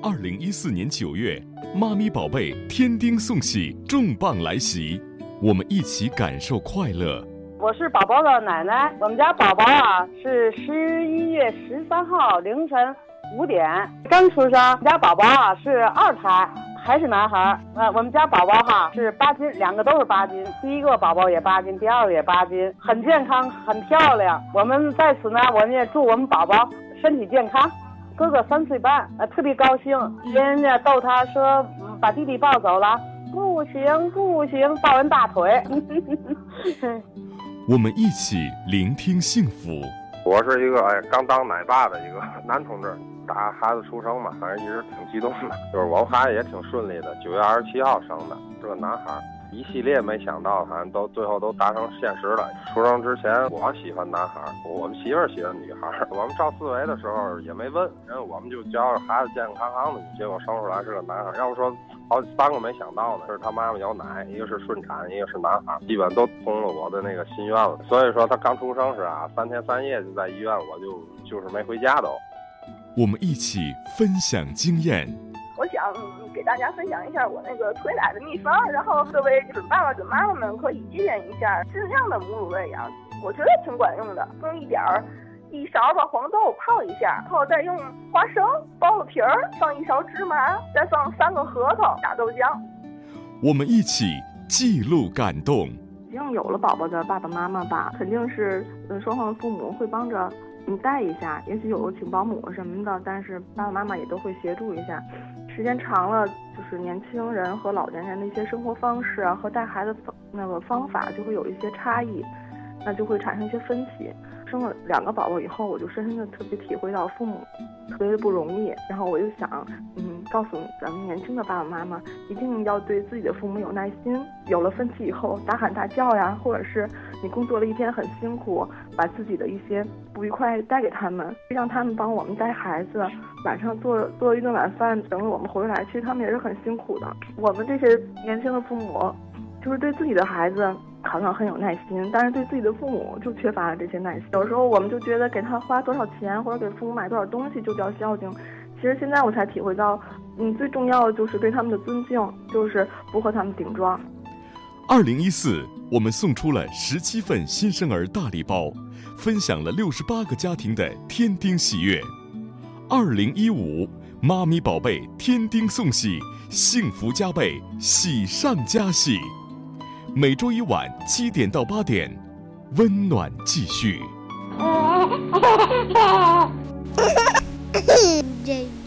二零一四年九月，妈咪宝贝天丁送喜重磅来袭，我们一起感受快乐。我是宝宝的奶奶，我们家宝宝啊是十一月十三号凌晨五点刚出生，我们家宝宝啊是二胎，还是男孩。呃，我们家宝宝哈是八斤，两个都是八斤，第一个宝宝也八斤，第二个也八斤，很健康，很漂亮。我们在此呢，我们也祝我们宝宝身体健康。哥哥三岁半，呃，特别高兴，人家逗他说，把弟弟抱走了，不行不行，抱人大腿。我们一起聆听幸福。我是一个哎刚当奶爸的一个男同志，打孩子出生嘛，反正一直挺激动的。就是我们孩子也挺顺利的，九月二十七号生的，是个男孩。一系列没想到，反正都最后都达成现实了。出生之前我喜欢男孩，我们媳妇儿喜欢女孩。我们照四维的时候也没问，人我们就觉着孩子健健康康的，结果生出来是个男孩。要不说好三个没想到呢，是他妈妈有奶，一个是顺产，一个是男孩，基本都通了我的那个心愿了。所以说他刚出生时啊，三天三夜就在医院，我就就是没回家都。我们一起分享经验。我想给大家分享一下我那个推奶的秘方，然后各位准爸爸、准妈妈们可以借鉴一下，尽量的母乳喂养，我觉得挺管用的。用一点儿，一勺把黄豆泡一下，然后再用花生剥了皮儿，放一勺芝麻，再放三个核桃，打豆浆。我们一起记录感动。已经有了宝宝的爸爸妈妈吧，肯定是嗯双方的父母会帮着你带一下，也许有请保姆什么的，但是爸爸妈妈也都会协助一下。时间长了，就是年轻人和老年人的一些生活方式啊，和带孩子那个方法就会有一些差异，那就会产生一些分歧。生了两个宝宝以后，我就深深的特别体会到父母特别的不容易。然后我就想，嗯，告诉咱们年轻的爸爸妈妈，一定要对自己的父母有耐心。有了分歧以后，大喊大叫呀，或者是你工作了一天很辛苦，把自己的一些不愉快带给他们，让他们帮我们带孩子，晚上做做一顿晚饭，等着我们回来，其实他们也是很辛苦的。我们这些年轻的父母，就是对自己的孩子。好像很有耐心，但是对自己的父母就缺乏了这些耐心。有时候我们就觉得给他花多少钱或者给父母买多少东西就叫孝敬，其实现在我才体会到，嗯，最重要的就是对他们的尊敬，就是不和他们顶撞。二零一四，我们送出了十七份新生儿大礼包，分享了六十八个家庭的天丁喜悦。二零一五，妈咪宝贝天丁送喜，幸福加倍，喜上加喜。每周一晚七点到八点，温暖继续。